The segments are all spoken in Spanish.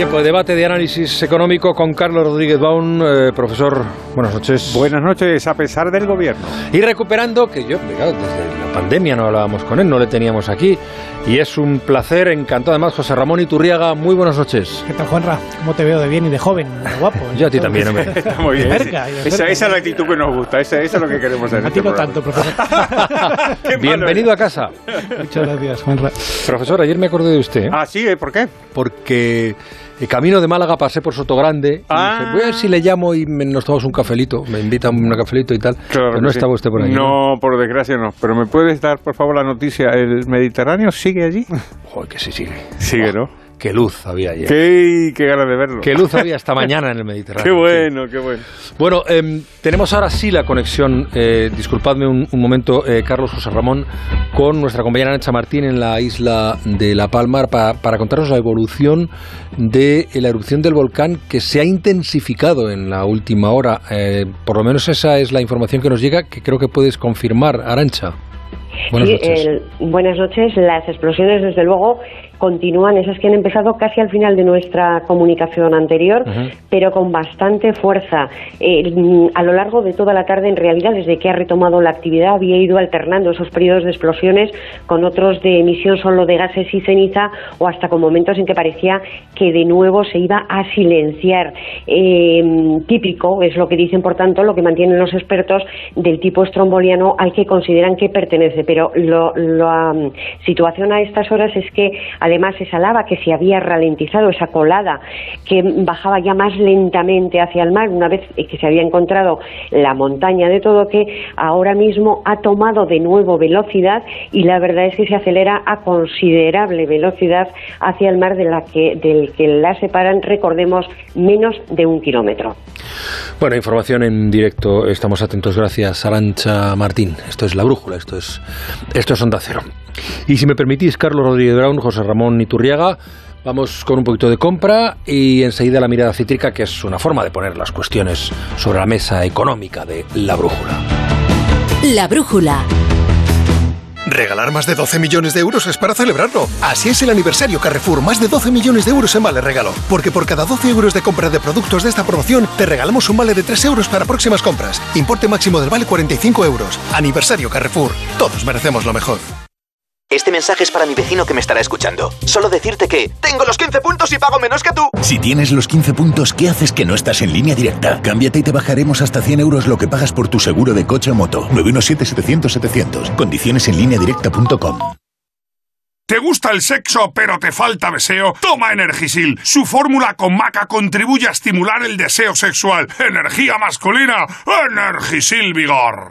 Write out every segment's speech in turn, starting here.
Tiempo de debate, de análisis económico con Carlos Rodríguez Baun, eh, profesor. Buenas noches. Buenas noches, a pesar del gobierno. Y recuperando, que yo, claro, desde la pandemia no hablábamos con él, no le teníamos aquí. Y es un placer, encantado además, José Ramón Iturriaga. Muy buenas noches. ¿Qué tal, Juanra? ¿Cómo te veo de bien y de joven, de guapo? Yo a ti también, hombre. Está muy bien. cerca, esa, es la actitud que nos gusta, esa, esa es lo que queremos en A este ti no tanto, profesor. Bienvenido a casa. Muchas gracias, Juanra. Profesor, ayer me acordé de usted, ¿eh? Ah, sí, ¿eh? ¿por qué? porque el camino de Málaga pasé por Sotogrande. Y Ah. dije, voy a ver si le llamo y me- nos tomamos un cafelito. Me invitan un cafelito y tal. Claro Pero no sí. estaba usted por ahí. No, por desgracia no. Pero ¿me puedes dar, por favor, la noticia? ¿El Mediterráneo sigue allí? Joder, que sí sigue. Sigue, ¿no? Qué luz había ayer. Qué, qué ganas de verlo. Qué luz había esta mañana en el Mediterráneo. Qué bueno, qué bueno. Bueno, em, tenemos ahora sí la conexión, eh, disculpadme un, un momento, eh, Carlos José Ramón, con nuestra compañera Nacha Martín en la isla de La Palma pa- para contarnos la evolución de la erupción del volcán que se ha intensificado en la última hora. Eh, por lo menos esa es la información que nos llega, que creo que puedes confirmar, Arancha. Buenas Sí, noches. el- buenas noches. Las explosiones, desde luego, continúan, esas que han empezado casi al final de nuestra comunicación anterior, pero con bastante fuerza. Eh, mm, a lo largo de toda la tarde, en realidad, desde que ha retomado la actividad, había ido alternando esos periodos de explosiones con otros de emisión solo de gases y ceniza, o hasta con momentos en que parecía que de nuevo se iba a silenciar. Eh, típico, es lo que dicen, por tanto, lo que mantienen los expertos del tipo estromboliano al que consideran que pertenece. Pero lo- la mm, situación a estas horas es que, además, esa lava que se había ralentizado, esa colada que bajaba ya más lentamente hacia el mar, una vez que se había encontrado la montaña de todo, que ahora mismo ha tomado de nuevo velocidad y la verdad es que se acelera a considerable velocidad hacia el mar de la que, del que la separan, recordemos, menos de un kilómetro. Bueno, información en directo. Estamos atentos. Gracias, Arancha Martín. Esto es La Brújula. Esto es, esto es Onda Cero. Y si me permitís, Carlos Rodríguez Brown, José Ramón Iturriaga, vamos con un poquito de compra y enseguida la mirada cítrica, que es una forma de poner las cuestiones sobre la mesa económica de La Brújula. La brújula. Regalar más de 12 millones de euros es para celebrarlo. Así es el aniversario Carrefour, más de 12 millones de euros en vale regalo. Porque por cada 12 euros de compra de productos de esta promoción, te regalamos un vale de 3 euros para próximas compras. Importe máximo del vale 45 euros. Aniversario Carrefour. Todos merecemos lo mejor. Este mensaje es para mi vecino que me estará escuchando. Solo decirte que tengo los 15 puntos y pago menos que tú. Si tienes los 15 puntos, ¿qué haces que no estás en línea directa? Cámbiate y te bajaremos hasta 100 euros lo que pagas por tu seguro de coche o moto. 917-700-700. Condiciones en línea directa.com. ¿Te gusta el sexo pero te falta deseo? Toma Energisil. Su fórmula con maca contribuye a estimular el deseo sexual. Energía masculina. Energisil Vigor.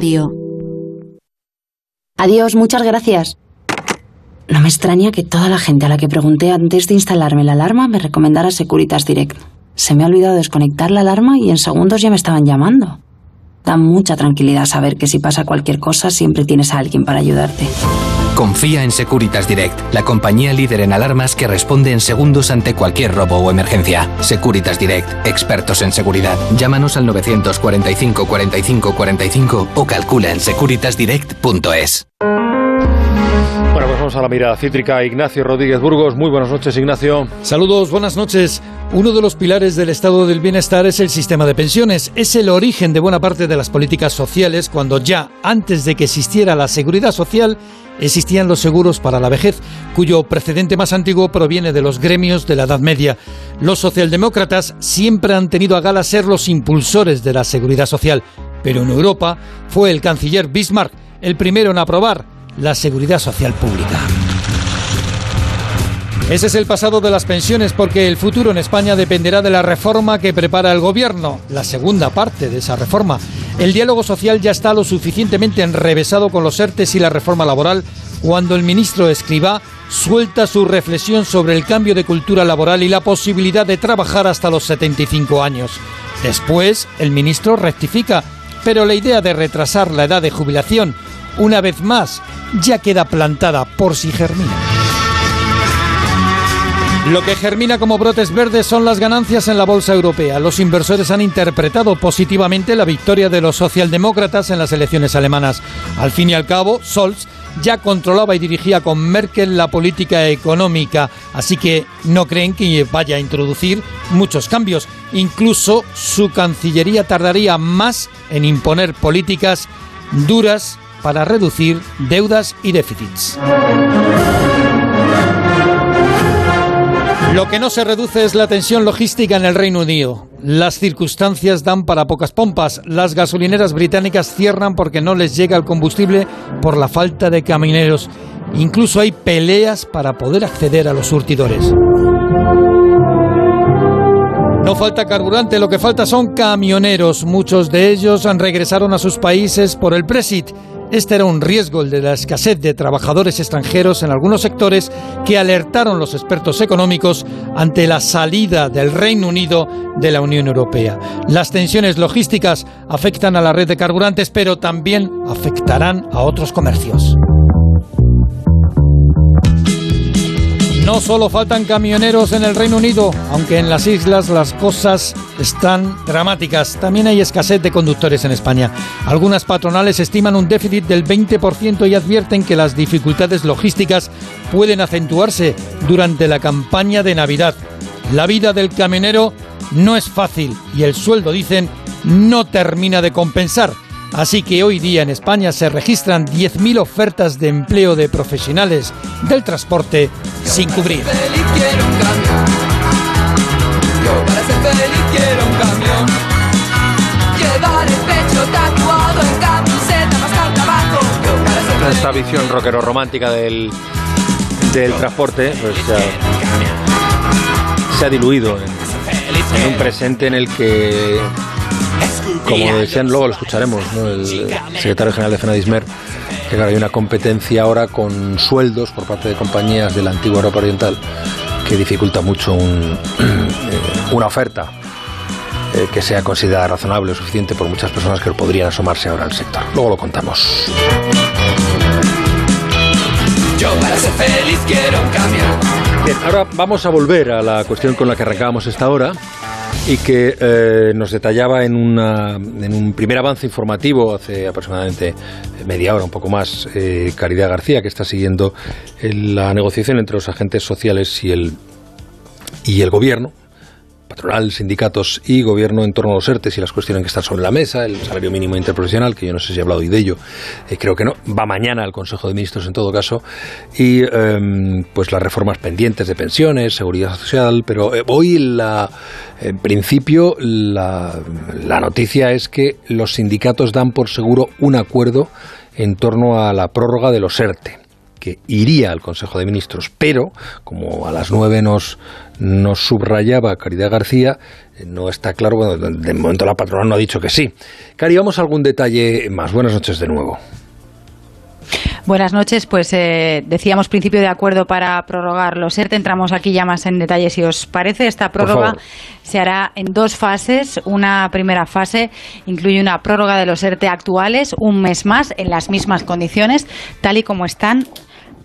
Adiós, muchas gracias. No me extraña que toda la gente a la que pregunté antes de instalarme la alarma me recomendara Securitas Direct. Se me ha olvidado desconectar la alarma y en segundos ya me estaban llamando. Da mucha tranquilidad saber que si pasa cualquier cosa siempre tienes a alguien para ayudarte. Confía en Securitas Direct, la compañía líder en alarmas que responde en segundos ante cualquier robo o emergencia. Securitas Direct, expertos en seguridad. Llámanos al 945 45 45 o calcula en securitasdirect.es. Bueno, pues vamos a la mirada cítrica. Ignacio Rodríguez Burgos. Muy buenas noches, Ignacio. Saludos, buenas noches. Uno de los pilares del estado del bienestar es el sistema de pensiones. Es el origen de buena parte de las políticas sociales cuando ya, antes de que existiera la seguridad social, existían los seguros para la vejez, cuyo precedente más antiguo proviene de los gremios de la Edad Media. Los socialdemócratas siempre han tenido a gala ser los impulsores de la seguridad social, pero en Europa fue el canciller Bismarck el primero en aprobar la seguridad social pública. Ese es el pasado de las pensiones porque el futuro en España dependerá de la reforma que prepara el gobierno, la segunda parte de esa reforma. El diálogo social ya está lo suficientemente enrevesado con los ERTES y la reforma laboral cuando el ministro Escribá suelta su reflexión sobre el cambio de cultura laboral y la posibilidad de trabajar hasta los 75 años. Después, el ministro rectifica, pero la idea de retrasar la edad de jubilación, una vez más, ya queda plantada por si germina. Lo que germina como brotes verdes son las ganancias en la bolsa europea. Los inversores han interpretado positivamente la victoria de los socialdemócratas en las elecciones alemanas. Al fin y al cabo, Scholz ya controlaba y dirigía con Merkel la política económica, así que no creen que vaya a introducir muchos cambios. Incluso su Cancillería tardaría más en imponer políticas duras para reducir deudas y déficits. Lo que no se reduce es la tensión logística en el Reino Unido. Las circunstancias dan para pocas pompas. Las gasolineras británicas cierran porque no les llega el combustible por la falta de camineros. Incluso hay peleas para poder acceder a los surtidores. No falta carburante, lo que falta son camioneros. Muchos de ellos han regresaron a sus países por el Brexit este era un riesgo, el de la escasez de trabajadores extranjeros en algunos sectores que alertaron los expertos económicos ante la salida del Reino Unido de la Unión Europea. Las tensiones logísticas afectan a la red de carburantes, pero también afectarán a otros comercios. No solo faltan camioneros en el Reino Unido, aunque en las islas las cosas están dramáticas. También hay escasez de conductores en España. Algunas patronales estiman un déficit del 20% y advierten que las dificultades logísticas pueden acentuarse durante la campaña de Navidad. La vida del camionero no es fácil y el sueldo, dicen, no termina de compensar. Así que hoy día en España se registran 10.000 ofertas de empleo de profesionales del transporte sin cubrir. Esta visión rockero romántica del, del transporte pues, se ha diluido en un presente en el que como decían, luego lo escucharemos, el secretario general de FENADISMER, que hay una competencia ahora con sueldos por parte de compañías de la antigua Europa Oriental que dificulta mucho eh, una oferta eh, que sea considerada razonable o suficiente por muchas personas que podrían asomarse ahora al sector. Luego lo contamos. Yo para ser feliz quiero Bien, ahora vamos a volver a la cuestión con la que arrancábamos esta hora y que eh, nos detallaba en, una, en un primer avance informativo hace aproximadamente media hora, un poco más, eh, Caridad García, que está siguiendo la negociación entre los agentes sociales y el, y el gobierno patronal, sindicatos y gobierno en torno a los ERTES y las cuestiones que están sobre la mesa, el salario mínimo interprofesional, que yo no sé si he hablado hoy de ello, eh, creo que no, va mañana al Consejo de Ministros en todo caso, y em, pues las reformas pendientes de pensiones, seguridad social, pero eh, hoy la, en principio la, la noticia es que los sindicatos dan por seguro un acuerdo en torno a la prórroga de los ERTE que iría al Consejo de Ministros, pero como a las nueve nos, nos subrayaba Caridad García, eh, no está claro, bueno, de momento la patrona no ha dicho que sí. Cari, vamos a algún detalle más. Buenas noches de nuevo. Buenas noches, pues eh, decíamos principio de acuerdo para prorrogar los ERTE. Entramos aquí ya más en detalle si os parece. Esta prórroga se hará en dos fases. Una primera fase incluye una prórroga de los ERTE actuales, un mes más, en las mismas condiciones, tal y como están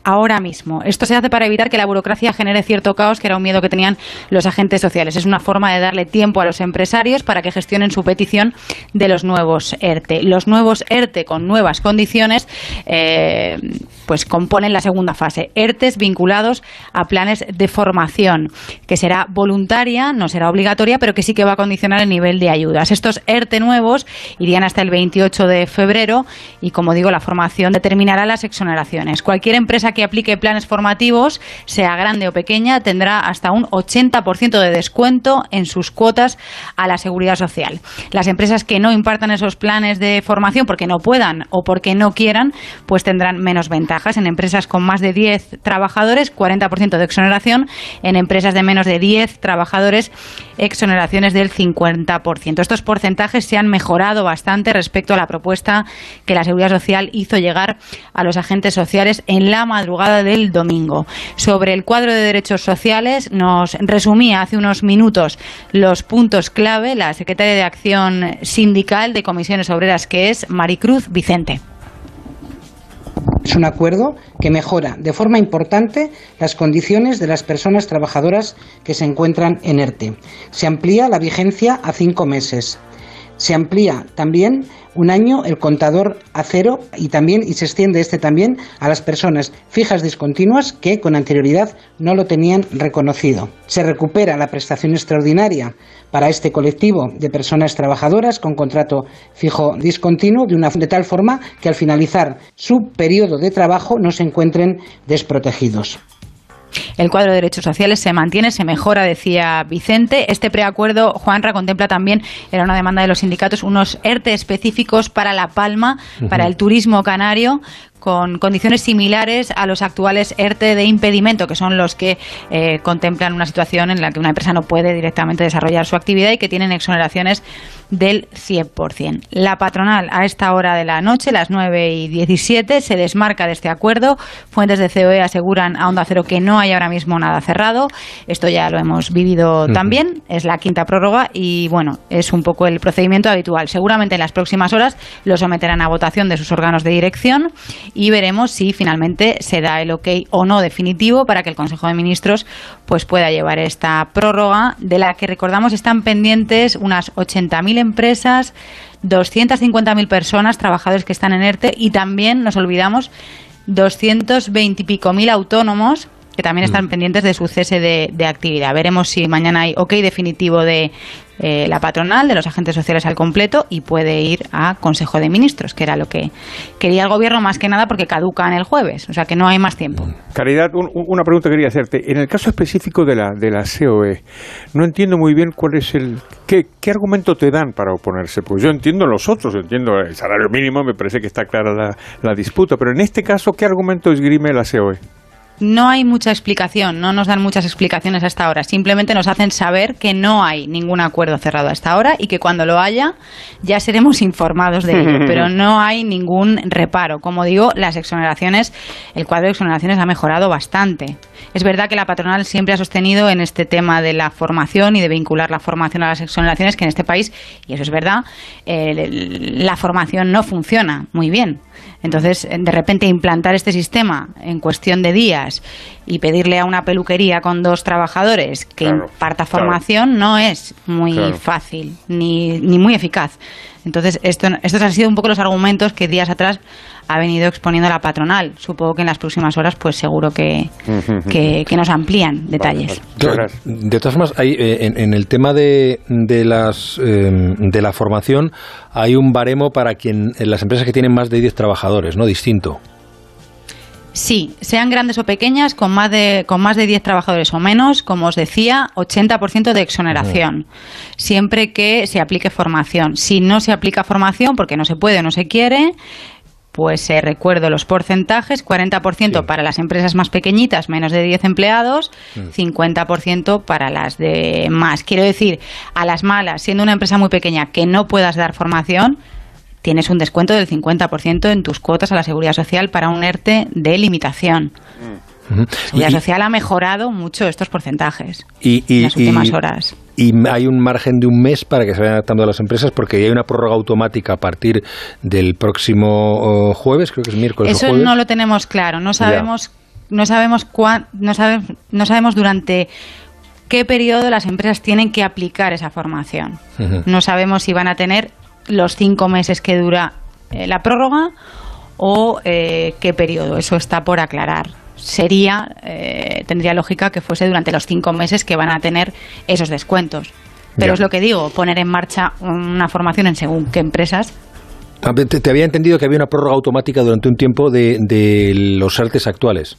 ahora mismo. Esto se hace para evitar que la burocracia genere cierto caos, que era un miedo que tenían los agentes sociales. Es una forma de darle tiempo a los empresarios para que gestionen su petición de los nuevos ERTE. Los nuevos ERTE con nuevas condiciones, eh, pues componen la segunda fase. ERTES vinculados a planes de formación, que será voluntaria, no será obligatoria, pero que sí que va a condicionar el nivel de ayudas. Estos ERTE nuevos irían hasta el 28 de febrero y, como digo, la formación determinará las exoneraciones. Cualquier empresa que aplique planes formativos, sea grande o pequeña, tendrá hasta un 80% de descuento en sus cuotas a la seguridad social. Las empresas que no impartan esos planes de formación porque no puedan o porque no quieran, pues tendrán menos ventajas En empresas con más de 10 trabajadores, 40% de exoneración. En empresas de menos de 10 trabajadores, exoneraciones del 50%. Estos porcentajes se han mejorado bastante respecto a la propuesta que la Seguridad Social hizo llegar a los agentes sociales en la madrugada del domingo. Sobre el cuadro de derechos sociales, nos resumía hace unos minutos los puntos clave la secretaria de Acción Sindical de Comisiones Obreras, que es Maricruz Vicente. Es un acuerdo que mejora de forma importante las condiciones de las personas trabajadoras que se encuentran en ERTE. Se amplía la vigencia a cinco meses. Se amplía también un año el contador a cero y también y se extiende este también a las personas fijas discontinuas que con anterioridad no lo tenían reconocido. Se recupera la prestación extraordinaria para este colectivo de personas trabajadoras con contrato fijo discontinuo de, tal forma que al finalizar su periodo de trabajo no se encuentren desprotegidos. El cuadro de derechos sociales se mantiene, se mejora, decía Vicente. Este preacuerdo, Juanra, contempla también, era una demanda de los sindicatos, unos ERTE específicos para La Palma, para el turismo canario, con condiciones similares a los actuales ERTE de impedimento, que son los que eh, contemplan una situación en la que una empresa no puede directamente desarrollar su actividad y que tienen exoneraciones del 100%. La patronal a esta hora de la noche, las 9 y 17, se desmarca de este acuerdo. Fuentes de COE aseguran a Onda Cero que no hay ahora mismo nada cerrado. Esto ya lo hemos vivido también. Es la quinta prórroga y, bueno, es un poco el procedimiento habitual. Seguramente en las próximas horas lo someterán a votación de sus órganos de dirección y veremos si finalmente se da el ok o no definitivo para que el Consejo de Ministros pues pueda llevar esta prórroga de la que recordamos están pendientes unas 80.000 empresas, 250.000 personas, trabajadores que están en ERTE y también, nos olvidamos, 220 y pico mil autónomos que también están pendientes de su cese de, de, actividad. Veremos si mañana hay ok definitivo de eh, la patronal, de los agentes sociales al completo y puede ir a Consejo de Ministros, que era lo que quería el Gobierno más que nada porque caducan el jueves, o sea que no hay más tiempo. Caridad, un, una pregunta quería hacerte. En el caso específico de la, de la COE, no entiendo muy bien cuál es el... ¿Qué, qué argumento te dan para oponerse? Pues yo entiendo los otros, entiendo el salario mínimo, me parece que está clara la, la disputa, pero en este caso, ¿qué argumento esgrime la COE? No hay mucha explicación, no nos dan muchas explicaciones hasta ahora. Simplemente nos hacen saber que no hay ningún acuerdo cerrado hasta ahora y que cuando lo haya ya seremos informados de ello. Pero no hay ningún reparo. Como digo, las exoneraciones, el cuadro de exoneraciones ha mejorado bastante. Es verdad que la patronal siempre ha sostenido en este tema de la formación y de vincular la formación a las exoneraciones que en este país, y eso es verdad, eh, la formación no funciona muy bien. Entonces, de repente implantar este sistema en cuestión de días y pedirle a una peluquería con dos trabajadores que Claro, imparta claro. formación no es muy Claro. fácil ni, ni muy eficaz. Entonces, esto, estos han sido un poco los argumentos que días atrás ha venido exponiendo la patronal. Supongo que en las próximas horas, pues seguro que, que, que nos amplían detalles. De todas formas, hay, eh, en, en el tema de, de, las, eh, de la formación, hay un baremo para quien en las empresas que tienen más de 10 trabajadores, ¿no? Distinto. Sí, sean grandes o pequeñas, con más de, con más de 10 trabajadores o menos, como os decía, 80% de exoneración, siempre que se aplique formación. Si no se aplica formación, porque no se puede o no se quiere, pues eh, recuerdo los porcentajes, 40% para las empresas más pequeñitas, menos de 10 empleados, 50% para las de más. Quiero decir, a las malas, siendo una empresa muy pequeña que no puedas dar formación, tienes un descuento del 50% en tus cuotas a la seguridad social para un ERTE de limitación. La seguridad social ha mejorado mucho estos porcentajes y, y- en las últimas horas. y hay un margen de un mes para que se vayan adaptando a las empresas porque hay una prórroga automática a partir del próximo oh, jueves, creo que es miércoles Eso o jueves. no lo tenemos claro. No sabemos, no sabemos cuán, no sabemos, no sabemos durante qué periodo las empresas tienen que aplicar esa formación. No sabemos si van a tener los cinco meses que dura eh, la prórroga o eh, qué periodo. Eso está por aclarar. Sería, eh, tendría lógica que fuese durante los cinco meses que van a tener esos descuentos. Pero Ya. es lo que digo, poner en marcha una formación en según qué empresas Ah, Te, te había entendido que había una prórroga automática durante un tiempo de, de los artes actuales.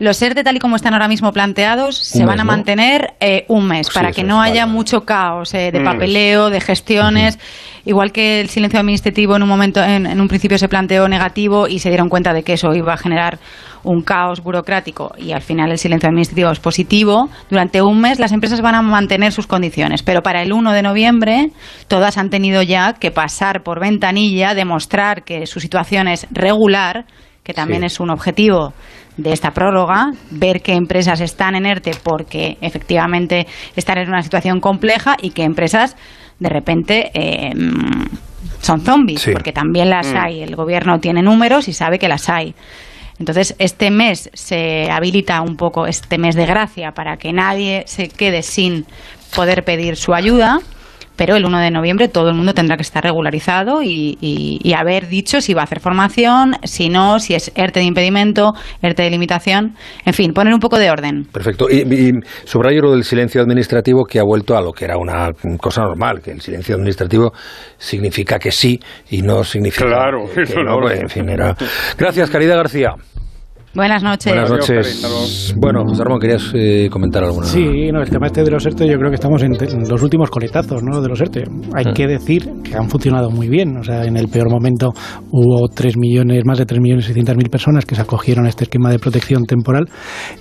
Los ERTE, tal y como están ahora mismo planteados, se mes, van a ¿no? mantener eh, un mes Sí, para que no haya mucho caos eh, de Mm. papeleo, de gestiones. Igual que el silencio administrativo en un momento, en, en un principio se planteó negativo y se dieron cuenta de que eso iba a generar un caos burocrático y al final el silencio administrativo es positivo. Durante un mes las empresas van a mantener sus condiciones, pero para el 1 de noviembre todas han tenido ya que pasar por ventanilla, demostrar que su situación es regular, que también Sí. es un objetivo de esta prórroga, ver qué empresas están en ERTE porque efectivamente están en una situación compleja y qué empresas de repente eh, son zombies, Sí. porque también las Mm. hay. El gobierno tiene números y sabe que las hay. Entonces, este mes se habilita un poco este mes de gracia para que nadie se quede sin poder pedir su ayuda, pero el 1 de noviembre todo el mundo tendrá que estar regularizado y, y- y haber dicho si va a hacer formación, si no, si es ERTE de impedimento, ERTE de limitación, en fin, poner un poco de orden. Perfecto. Y, y subrayo lo del silencio administrativo que ha vuelto a lo que era una cosa normal, que el silencio administrativo significa que sí y no significa Claro, que eso no. no. pues, en fin, era... Gracias, Caridad García. Buenas noches. Buenas noches. Bueno, José Ramón, querías eh, comentar alguna Sí, no, el tema este de los ERTE yo creo que estamos en, los últimos coletazos ¿no? de los ERTE. Hay Mm. que decir que han funcionado muy bien. O sea, en el peor momento hubo 3 millones, más de 3 millones y mil personas que se acogieron a este esquema de protección temporal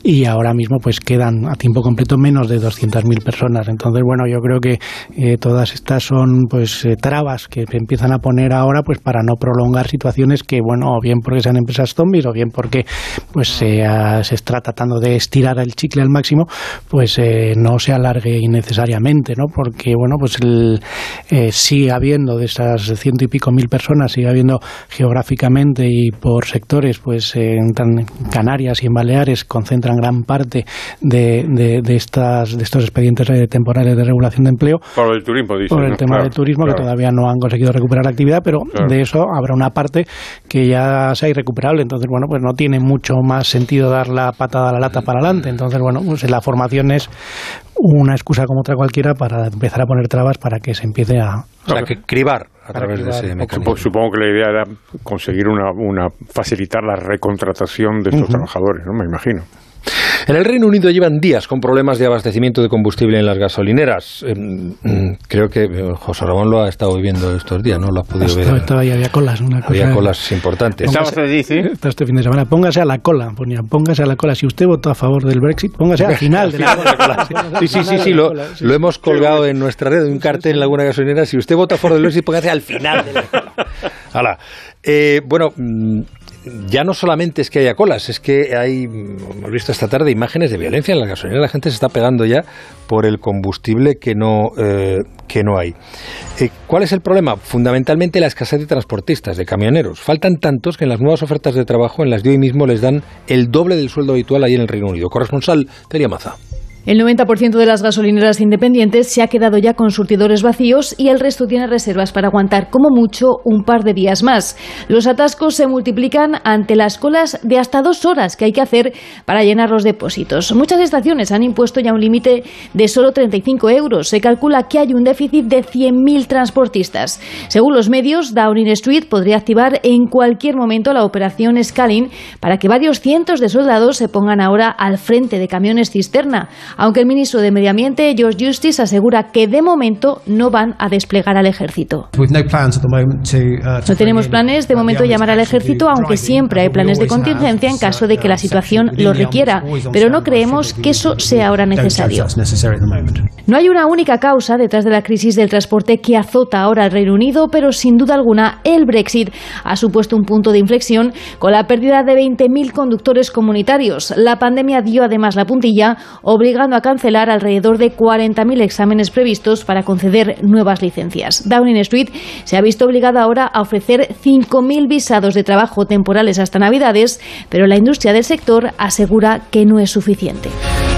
y ahora mismo pues quedan a tiempo completo menos de 200.000 personas. Entonces, bueno, yo creo que eh, todas estas son pues eh, trabas que se empiezan a poner ahora pues para no prolongar situaciones que, bueno, o bien porque sean empresas zombies o bien porque pues se, ah, se está tratando de estirar el chicle al máximo, pues eh, no se alargue innecesariamente, ¿no? Porque, bueno, pues el, eh, sigue habiendo de esas ciento y pico mil personas, sigue habiendo geográficamente y por sectores, pues eh, en Canarias y en Baleares concentran gran parte de, de, de estas, de estos expedientes eh, temporales de regulación de empleo Por el turismo, dice. por el ¿no? tema Claro, del turismo, claro. que todavía no han conseguido recuperar la actividad, pero Claro. de eso habrá una parte que ya sea irrecuperable. Entonces, bueno, pues no tiene mucho más sentido dar la patada a la lata para adelante. Entonces, bueno, pues la formación es una excusa como otra cualquiera para empezar a poner trabas para que se empiece a... O sea, que cribar a través de ese mecanismo. Supongo, que la idea era conseguir una, una facilitar la recontratación de estos trabajadores, ¿no? Me imagino. En el Reino Unido llevan días con problemas de abastecimiento de combustible en las gasolineras. Eh, mm, creo que eh, José Ramón lo ha estado viviendo estos días, ¿no? Lo ha podido ver. estaba- y había colas, una cosa... Había colas importantes. Póngase- Está este fin de semana. Póngase a la cola, ponía, póngase a la cola. Si usted votó a favor del Brexit, póngase al final de la cola. Sí, sí, sí, sí, lo, lo hemos colgado en nuestra red, un cartel en alguna gasolinera. Si usted vota a favor del Brexit, póngase al final de la cola. Hala. Eh, bueno, mm, ya no solamente es que haya colas, es que hay, hemos visto esta tarde imágenes de violencia en la gasolinera. La gente se está pegando ya por el combustible que no, eh, que no hay. Eh, ¿Cuál es el problema? Fundamentalmente la escasez de transportistas, de camioneros. Faltan tantos que en las nuevas ofertas de trabajo en las de hoy mismo les dan el doble del sueldo habitual ahí en el Reino Unido. Corresponsal, Teria Maza. El 90% de las gasolineras independientes se ha quedado ya con surtidores vacíos y el resto tiene reservas para aguantar como mucho un par de días más. Los atascos se multiplican ante las colas de hasta dos horas que hay que hacer para llenar los depósitos. Muchas estaciones han impuesto ya un límite de solo 35 euros. Se calcula que hay un déficit de 100.000 transportistas. Según los medios, Downing Street podría activar en cualquier momento la operación Scaling para que varios cientos de soldados se pongan ahora al frente de camiones cisterna aunque el ministro de Medio Ambiente, George Justice, asegura que de momento no van a desplegar al ejército. No tenemos planes de momento llamar al ejército, aunque siempre hay planes de contingencia en caso de que la situación lo requiera, pero no creemos que eso sea ahora necesario. No hay una única causa detrás de la crisis del transporte que azota ahora al Reino Unido, pero sin duda alguna el Brexit ha supuesto un punto de inflexión con la pérdida de 20.000 conductores comunitarios. La pandemia dio además la puntilla, obligando a cancelar alrededor de 40.000 exámenes previstos para conceder nuevas licencias. Downing Street se ha visto obligada ahora a ofrecer 5.000 visados de trabajo temporales hasta Navidades, pero la industria del sector asegura que no es suficiente.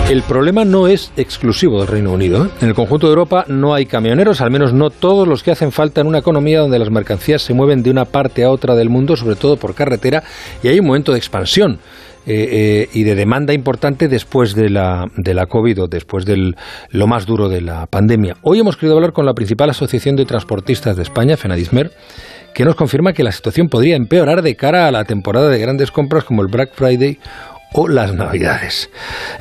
El problema no es exclusivo del Reino Unido. ¿eh? En el conjunto de Europa no hay camioneros, al menos no todos los que hacen falta en una economía donde las mercancías se mueven de una parte a otra del mundo, sobre todo por carretera, y hay un momento de expansión. Eh, eh, y de demanda importante después de la, de la COVID o después de lo más duro de la pandemia. Hoy hemos querido hablar con la principal asociación de transportistas de España, Fenadismer, que nos confirma que la situación podría empeorar de cara a la temporada de grandes compras como el Black Friday o las Navidades.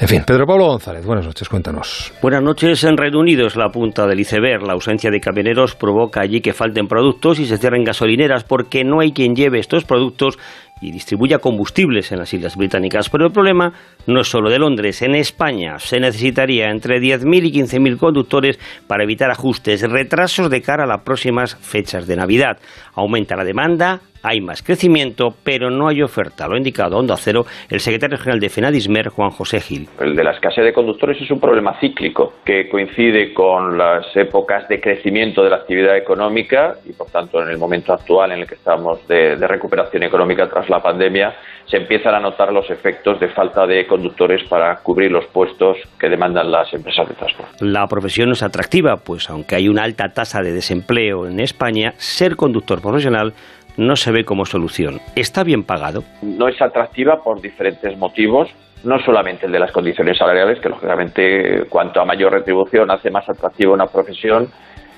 En fin, Pedro Pablo González, buenas noches, cuéntanos. Buenas noches. En Reino Unido es la punta del iceberg. La ausencia de camioneros provoca allí que falten productos y se cierren gasolineras porque no hay quien lleve estos productos y distribuya combustibles en las Islas Británicas. Pero el problema no es solo de Londres. En España se necesitaría entre 10.000 y 15.000 conductores para evitar ajustes, retrasos de cara a las próximas fechas de Navidad. Aumenta la demanda, hay más crecimiento, pero no hay oferta. Lo ha indicado Onda Cero el secretario general de FENADISMER, Juan José Gil. El de la escasez de conductores es un problema cíclico que coincide con las épocas de crecimiento de la actividad económica y, por tanto, en el momento actual en el que estamos de, de recuperación económica tras la pandemia, se empiezan a notar los efectos de falta de conductores para cubrir los puestos que demandan las empresas de transporte. La profesión es atractiva, pues aunque hay una alta tasa de desempleo en España, ser conductor profesional no se ve como solución. ¿Está bien pagado? No es atractiva por diferentes motivos, no solamente el de las condiciones salariales, que lógicamente cuanto a mayor retribución hace más atractiva una profesión.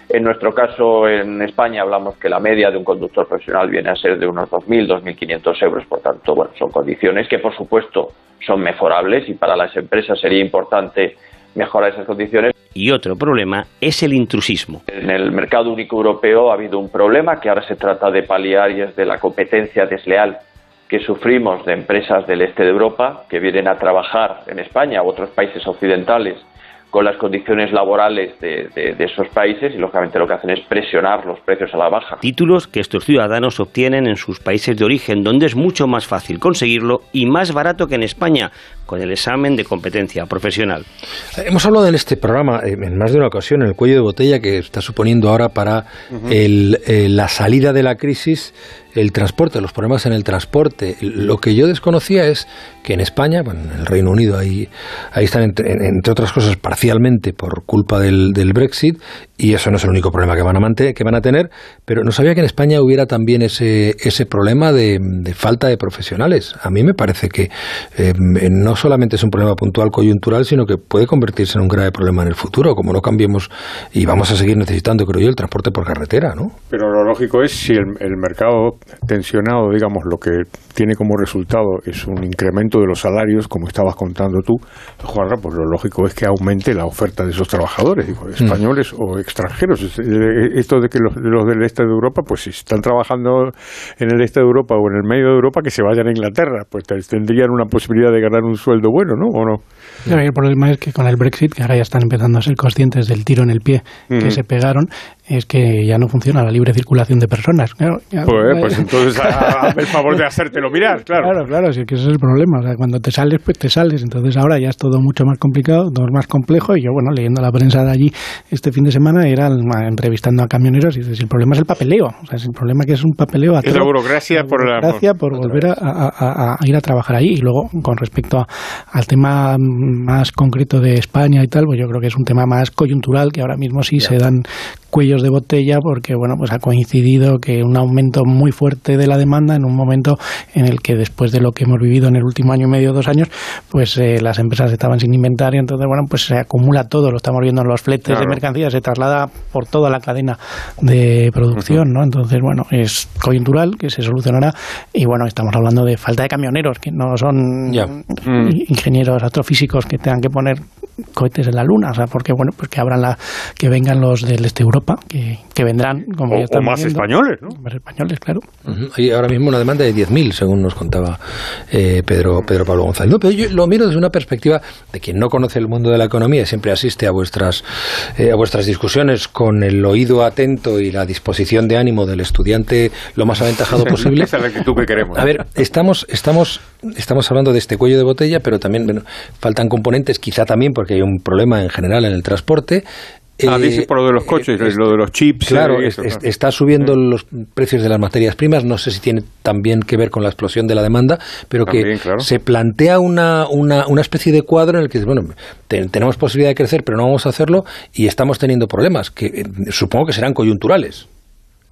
En nuestro caso, en España, hablamos que la media de un conductor profesional viene a ser de unos 2.000, 2.500 euros. Por tanto, bueno, son condiciones que, por supuesto, son mejorables y para las empresas sería importante mejorar esas condiciones. Y otro problema es el intrusismo. En el mercado único europeo ha habido un problema que ahora se trata de paliar y es de la competencia desleal que sufrimos de empresas del este de Europa que vienen a trabajar en España u otros países occidentales con las condiciones laborales de, de, de, esos países y lógicamente lo que hacen es presionar los precios a la baja. Títulos que estos ciudadanos obtienen en sus países de origen, donde es mucho más fácil conseguirlo y más barato que en España, con el examen de competencia profesional. Hemos hablado en este programa en más de una ocasión el cuello de botella que está suponiendo ahora para uh -huh. el, eh, la salida de la crisis el transporte, los problemas en el transporte. Lo que yo desconocía es que en España, bueno, en el Reino Unido ahí, ahí están, entre, otras cosas, parcialmente por culpa del, del, Brexit, y eso no es el único problema que van a, mantener, que van a tener, pero no sabía que en España hubiera también ese, ese problema de, de falta de profesionales. A mí me parece que eh, no solamente es un problema puntual coyuntural, sino que puede convertirse en un grave problema en el futuro, como no cambiemos y vamos a seguir necesitando, creo yo, el transporte por carretera, ¿no? Pero lo lógico es si el, el mercado tensionado, digamos, lo que tiene como resultado es un incremento de los salarios, como estabas contando tú, Juanra, pues lo lógico es que aumente la oferta de esos trabajadores, digo, españoles mm. o extranjeros. Esto de que los, los, del este de Europa, pues si están trabajando en el este de Europa o en el medio de Europa, que se vayan a Inglaterra, pues tendrían una posibilidad de ganar un sueldo bueno, ¿no? ¿O no? El problema es que con el Brexit, que ahora ya están empezando a ser conscientes del tiro en el pie que se pegaron, es que ya no funciona la libre circulación de personas. Claro, ya, pues, pues, entonces hazme el favor de hacértelo mirar, claro. Claro, claro, sí que ese es el problema. O sea, cuando te sales, pues te sales. Entonces ahora ya es todo mucho más complicado, todo más complejo. Y yo, bueno, leyendo la prensa de allí este fin de semana, era entrevistando a camioneros y dices, el problema es el papeleo. O sea, es el problema que es un papeleo a Es la burocracia por la burocracia por, por volver a, a, a, ir a trabajar allí. Y luego, con respecto al tema más concreto de España y tal, pues yo creo que es un tema más coyuntural, que ahora mismo sí ya. se dan cuellos de botella porque bueno pues ha coincidido que un aumento muy fuerte de la demanda en un momento en el que después de lo que hemos vivido en el último año y medio dos años pues eh, las empresas estaban sin inventario. Entonces bueno pues se acumula todo. Lo estamos viendo en los fletes claro. de mercancías. Se traslada por toda la cadena de producción no entonces bueno es coyuntural que se solucionará. Y bueno estamos hablando de falta de camioneros que no son yeah. mm. ingenieros astrofísicos que tengan que poner cohetes en la luna. O sea porque bueno pues que abran la que vengan los del este de Europa que, que vendrán como o, ya están o más viendo, españoles ¿no? más españoles claro uh -huh. hay ahora mismo una demanda de 10.000 según nos contaba eh, Pedro Pedro Pablo González no, pero yo lo miro desde una perspectiva de quien no conoce el mundo de la economía y siempre asiste a vuestras eh, a vuestras discusiones con el oído atento y la disposición de ánimo del estudiante lo más aventajado posible esa es la actitud que queremos a ver estamos estamos estamos hablando de este cuello de botella pero también bueno, faltan componentes quizá también porque hay un problema en general en el transporte Ah, dices por lo de los coches, eh, lo de los chips. Claro, eh, es, es, está subiendo los precios de las materias primas. No sé si tiene también que ver con la explosión de la demanda, pero también, que claro. se plantea una, una, una, especie de cuadro en el que, bueno, te, tenemos posibilidad de crecer, pero no vamos a hacerlo y estamos teniendo problemas que eh, supongo que serán coyunturales.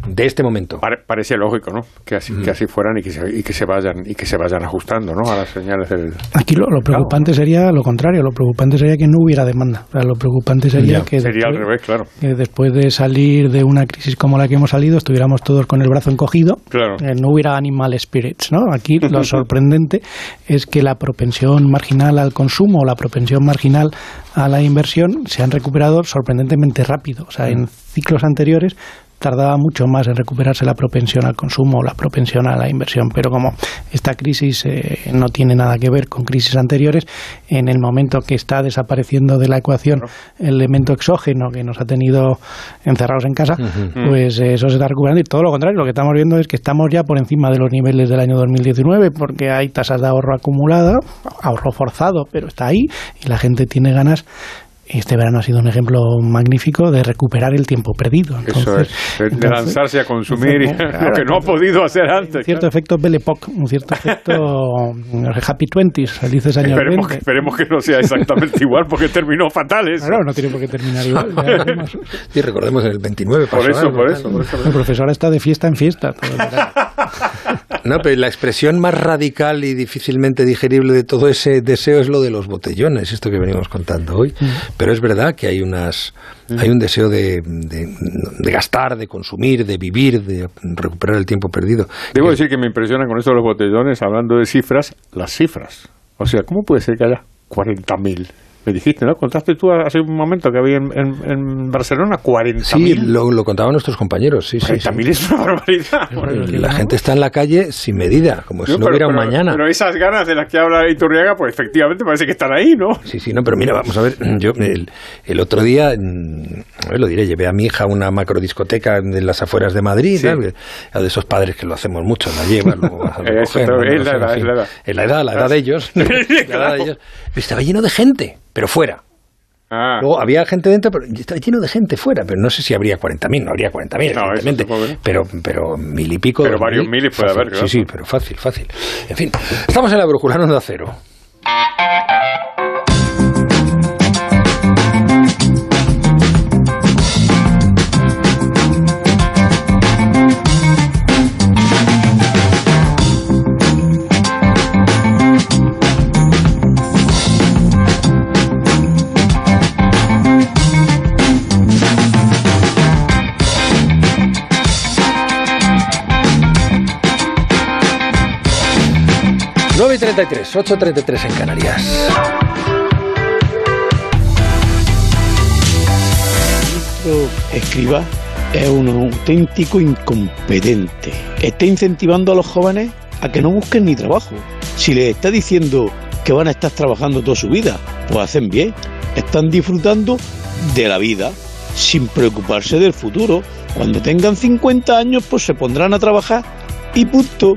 De este momento. parece lógico, ¿no? Que así, que así fueran y que, se, y que se vayan y que se vayan ajustando, ¿no? A las señales del. Aquí lo, preocupante sería lo contrario. Lo preocupante sería que no hubiera demanda. O sea, lo preocupante sería que sería al revés, claro. Que después de salir de una crisis como la que hemos salido, estuviéramos todos con el brazo encogido. Claro. Eh, no hubiera animal spirits, ¿no? Aquí lo sorprendente es que la propensión marginal al consumo o la propensión marginal a la inversión se han recuperado sorprendentemente rápido. O sea, en ciclos anteriores tardaba mucho más en recuperarse la propensión al consumo o la propensión a la inversión. Pero como esta crisis eh, no tiene nada que ver con crisis anteriores, en el momento que está desapareciendo de la ecuación el elemento exógeno que nos ha tenido encerrados en casa, pues eh, eso se está recuperando y todo lo contrario. Lo que estamos viendo es que estamos ya por encima de los niveles del año 2019 porque hay tasas de ahorro acumulada, ahorro forzado, pero está ahí y la gente tiene ganas este verano ha sido un ejemplo magnífico de recuperar el tiempo perdido. Eso es, de lanzarse a consumir lo que no ha podido hacer antes. Un cierto efecto Belle Époque, un cierto efecto Happy Twenties, felices años esperemos Que, esperemos que no sea exactamente igual, porque terminó fatal eso. Claro, no tiene por qué terminar igual. sí, recordemos en el 29 por eso, por eso, por eso, El profesor está de fiesta en fiesta. no, pero la expresión más radical y difícilmente digerible de todo ese deseo es lo de los botellones, esto que venimos contando hoy. Mm. Pero es verdad que hay unas hay un deseo de, de, gastar, de consumir, de vivir, de recuperar el tiempo perdido. Debo decir que me impresiona con esto de los botellones, hablando de cifras, las cifras. O sea, ¿cómo puede ser que haya 40.000 me dijiste, ¿no? Contaste tú hace un momento que había en, en, Barcelona 40.000. Sí, lo, lo, contaban nuestros compañeros, sí, 40.000 es una barbaridad. la gente está en la calle sin medida, como si no, hubiera un mañana. Pero esas ganas de las que habla Iturriaga, pues efectivamente parece que están ahí, ¿no? Sí, sí, no, pero mira, vamos a ver, yo el, el otro día, a ver, lo diré, llevé a mi hija a una macrodiscoteca de las afueras de Madrid, sí. a de esos padres que lo hacemos mucho, la llevan, luego a Eso, es, la edad, es la edad. En la edad, la edad de ellos. la edad de ellos. Estaba lleno de gente pero fuera. Ah. Luego había gente dentro, pero estaba lleno de gente fuera, pero no sé si habría 40.000, no habría 40.000, no, evidentemente, pero, pero mil y pico. Pero varios mil puede haber, claro. Sí, sí, pero fácil, fácil. En fin, estamos en la brújula, no de acero. 9 y 33, 8 33 en Canarias. Escriba es un auténtico incompetente. Está incentivando a los jóvenes a que no busquen ni trabajo. Si les está diciendo que van a estar trabajando toda su vida, pues hacen bien. Están disfrutando de la vida sin preocuparse del futuro. Cuando tengan 50 años, pues se pondrán a trabajar y punto.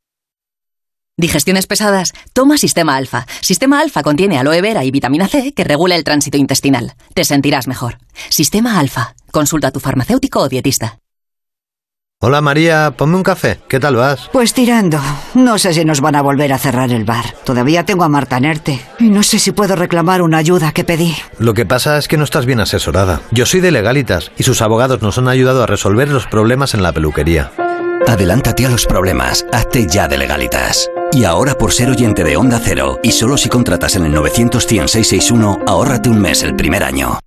Digestiones pesadas. Toma Sistema Alfa. Sistema Alfa contiene aloe vera y vitamina C que regula el tránsito intestinal. Te sentirás mejor. Sistema Alfa. Consulta a tu farmacéutico o dietista. Hola María, ponme un café. ¿Qué tal vas? Pues tirando. No sé si nos van a volver a cerrar el bar. Todavía tengo a Marta Nerte. Y no sé si puedo reclamar una ayuda que pedí. Lo que pasa es que no estás bien asesorada. Yo soy de Legalitas y sus abogados nos han ayudado a resolver los problemas en la peluquería. Adelántate a los problemas. Hazte ya de Legalitas. Y ahora por ser oyente de Onda Cero, y solo si contratas en el 900 661 ahórrate un mes el primer año.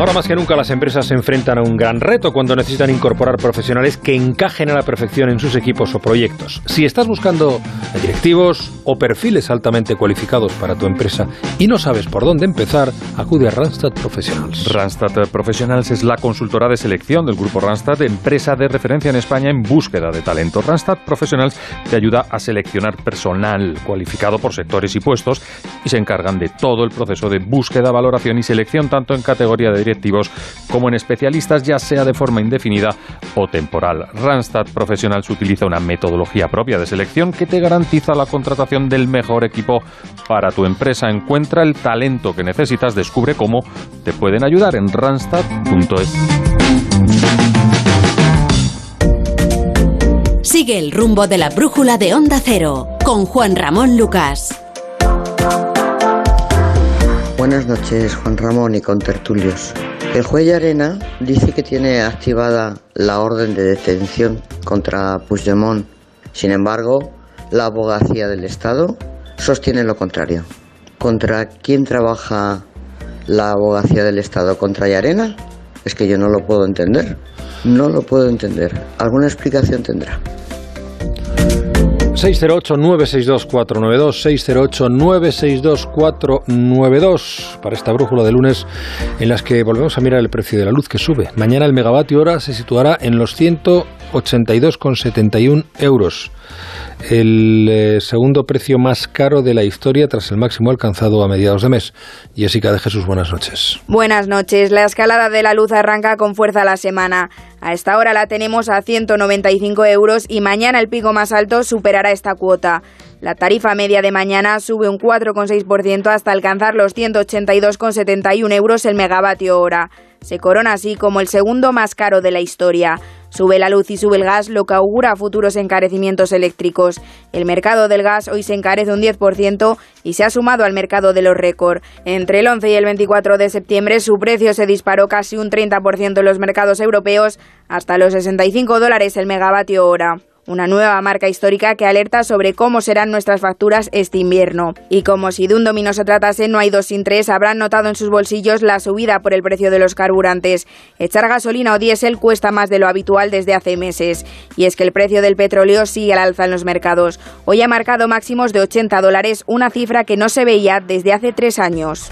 Ahora más que nunca las empresas se enfrentan a un gran reto cuando necesitan incorporar profesionales que encajen a la perfección en sus equipos o proyectos. Si estás buscando directivos o perfiles altamente cualificados para tu empresa y no sabes por dónde empezar, acude a Randstad Professionals. Randstad Professionals es la consultora de selección del grupo Randstad, empresa de referencia en España en búsqueda de talento. Randstad Professionals te ayuda a seleccionar personal cualificado por sectores y puestos y se encargan de todo el proceso de búsqueda, valoración y selección tanto en categoría de como en especialistas, ya sea de forma indefinida o temporal. Randstad Professionals utiliza una metodología propia de selección que te garantiza la contratación del mejor equipo para tu empresa. Encuentra el talento que necesitas, descubre cómo te pueden ayudar en randstad.es. Sigue el rumbo de la brújula de Onda Cero con Juan Ramón Lucas. Buenas noches, Juan Ramón y contertulios. El juez Arena dice que tiene activada la orden de detención contra Puigdemont. Sin embargo, la abogacía del Estado sostiene lo contrario. ¿Contra quién trabaja la abogacía del Estado? ¿Contra Yarena? Es que yo no lo puedo entender. No lo puedo entender. ¿Alguna explicación tendrá? 608-962-492, 608-962-492 para esta brújula de lunes en las que volvemos a mirar el precio de la luz que sube. Mañana el megavatio hora se situará en los 182,71 euros el eh, segundo precio más caro de la historia tras el máximo alcanzado a mediados de mes. Jessica de Jesús, buenas noches. Buenas noches. La escalada de la luz arranca con fuerza la semana. A esta hora la tenemos a 195 euros y mañana el pico más alto superará esta cuota. La tarifa media de mañana sube un 4,6% hasta alcanzar los 182,71 euros el megavatio hora. Se corona así como el segundo más caro de la historia. Sube la luz y sube el gas, lo que augura futuros encarecimientos eléctricos. El mercado del gas hoy se encarece un 10% y se ha sumado al mercado de los récord. Entre el 11 y el 24 de septiembre su precio se disparó casi un 30% en los mercados europeos hasta los 65 dólares el megavatio hora una nueva marca histórica que alerta sobre cómo serán nuestras facturas este invierno. Y como si de un dominó se tratase, no hay dos sin tres, habrán notado en sus bolsillos la subida por el precio de los carburantes. Echar gasolina o diésel cuesta más de lo habitual desde hace meses. Y es que el precio del petróleo sigue al alza en los mercados. Hoy ha marcado máximos de 80 dólares, una cifra que no se veía desde hace tres años.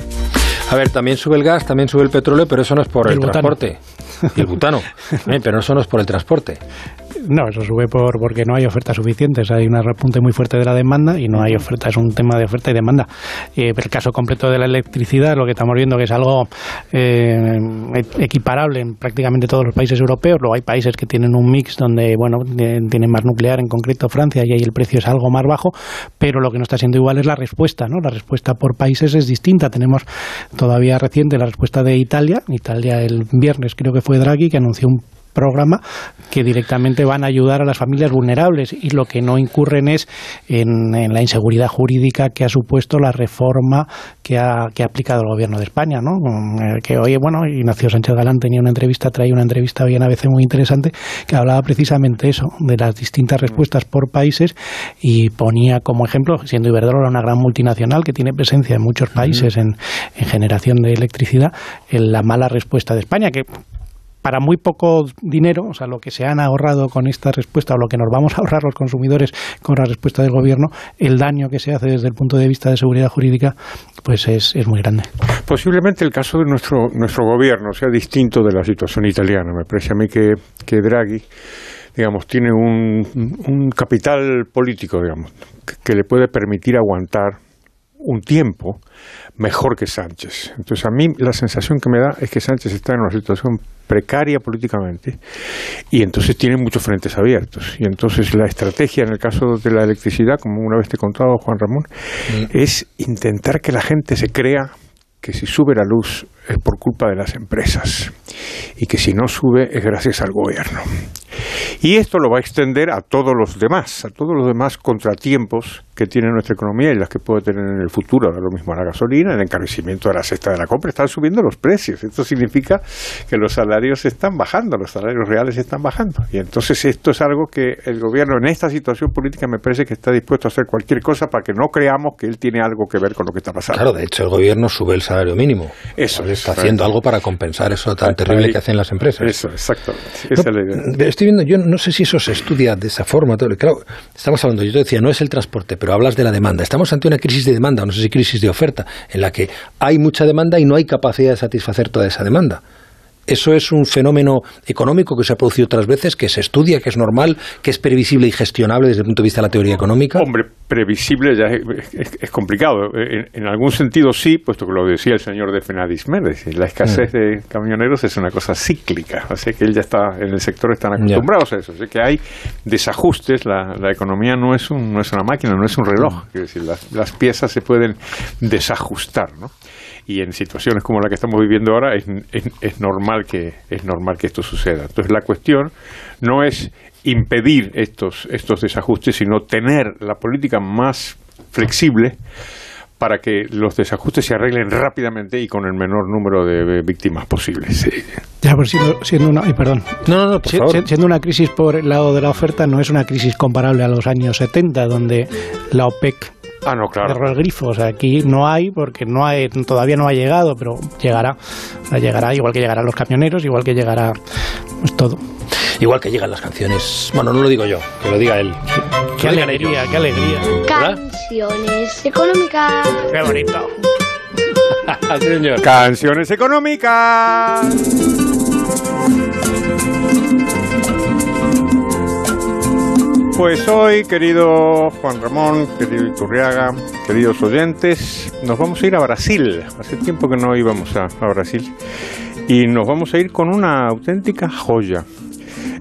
A ver, también sube el gas, también sube el petróleo, pero eso no es por el, transporte. Y el butano. Eh, pero eso no es por el transporte. No, eso sube por porque no hay ofertas suficientes. Hay un repunte muy fuerte de la demanda y no hay oferta. Es un tema de oferta y demanda. Eh, pero el caso completo de la electricidad, lo que estamos viendo que es algo eh, equiparable en prácticamente todos los países europeos. Luego hay países que tienen un mix donde, bueno, tienen más nuclear, en concreto Francia, y ahí el precio es algo más bajo. Pero lo que no está siendo igual es la respuesta, ¿no? La respuesta por países es distinta. Tenemos todavía reciente la respuesta de Italia. Italia el viernes creo que fue Draghi que anunció un programa que directamente van a ayudar a las familias vulnerables y lo que no incurren es en, la inseguridad jurídica que ha supuesto la reforma que ha, que ha aplicado el gobierno de España, ¿no? Que hoy, bueno, Ignacio Sánchez Galán tenía una entrevista, traía una entrevista hoy en ABC muy interesante que hablaba precisamente eso, de las distintas respuestas por países y ponía como ejemplo, siendo Iberdrola una gran multinacional que tiene presencia en muchos países en, en generación de electricidad, en la mala respuesta de España, que para muy poco dinero, o sea, lo que se han ahorrado con esta respuesta o lo que nos vamos a ahorrar los consumidores con la respuesta del gobierno, el daño que se hace desde el punto de vista de seguridad jurídica, pues es, muy grande. Posiblemente el caso de nuestro, nuestro gobierno sea distinto de la situación italiana. Me parece a mí que, que Draghi digamos, tiene un, un capital político, digamos, que le puede permitir aguantar un tiempo mejor que Sánchez. Entonces, a mí la sensación que me da es que Sánchez está en una situación precaria políticamente y entonces tiene muchos frentes abiertos. Y entonces la estrategia en el caso de la electricidad, como una vez te he contado, Juan Ramón, mm. es intentar que la gente se crea que si sube la luz es por culpa de las empresas y que si no sube es gracias al gobierno. Y esto lo va a extender a todos los demás, a todos los demás contratiempos que tiene nuestra economía y las que puede tener en el futuro. Ahora lo mismo la gasolina, el encarecimiento de la cesta de la compra, están subiendo los precios. Esto significa que los salarios están bajando, los salarios reales están bajando. Y entonces esto es algo que el gobierno en esta situación política me parece que está dispuesto a hacer cualquier cosa para que no creamos que él tiene algo que ver con lo que está pasando. Claro, de hecho el gobierno sube el salario mínimo. Eso está haciendo algo para compensar eso tan terrible que hacen las empresas. Eso, exactamente. Estoy viendo, yo no sé si eso se estudia de esa forma. Claro, estamos hablando, yo te decía, no es el transporte, pero hablas de la demanda. Estamos ante una crisis de demanda, no sé si crisis de oferta, en la que hay mucha demanda y no hay capacidad de satisfacer toda esa demanda. ¿Eso es un fenómeno económico que se ha producido otras veces, que se estudia, que es normal, que es previsible y gestionable desde el punto de vista de la teoría económica? Hombre, previsible ya es, complicado. En, algún sentido sí, puesto que lo decía el señor de Fenadismer, la escasez mm. de camioneros es una cosa cíclica. Así que él ya está, en el sector están acostumbrados a eso. Así que hay desajustes, la, economía no es, un, no es una máquina, no es un reloj. Es decir, las, las piezas se pueden desajustar, ¿no? Y en situaciones como la que estamos viviendo ahora es, es, normal que es normal que esto suceda. Entonces la cuestión no es impedir estos estos desajustes, sino tener la política más flexible para que los desajustes se arreglen rápidamente y con el menor número de víctimas posibles. Ya, por siendo, siendo una, perdón. No, no, Siendo una crisis por el lado de la oferta, no es una crisis comparable a los años 70, donde la OPEC Ah, no, claro. el grifo. O sea, aquí no hay porque no hay, todavía no ha llegado, pero llegará. llegará igual que llegarán los camioneros, igual que llegará pues, todo. Igual que llegan las canciones. Bueno, no lo digo yo, que lo diga él. Qué alegría, qué alegría. Canciones económicas. Qué bonito. Señor. Canciones económicas. Pues hoy, querido Juan Ramón, querido Iturriaga, queridos oyentes, nos vamos a ir a Brasil. Hace tiempo que no íbamos a, Brasil. Y nos vamos a ir con una auténtica joya.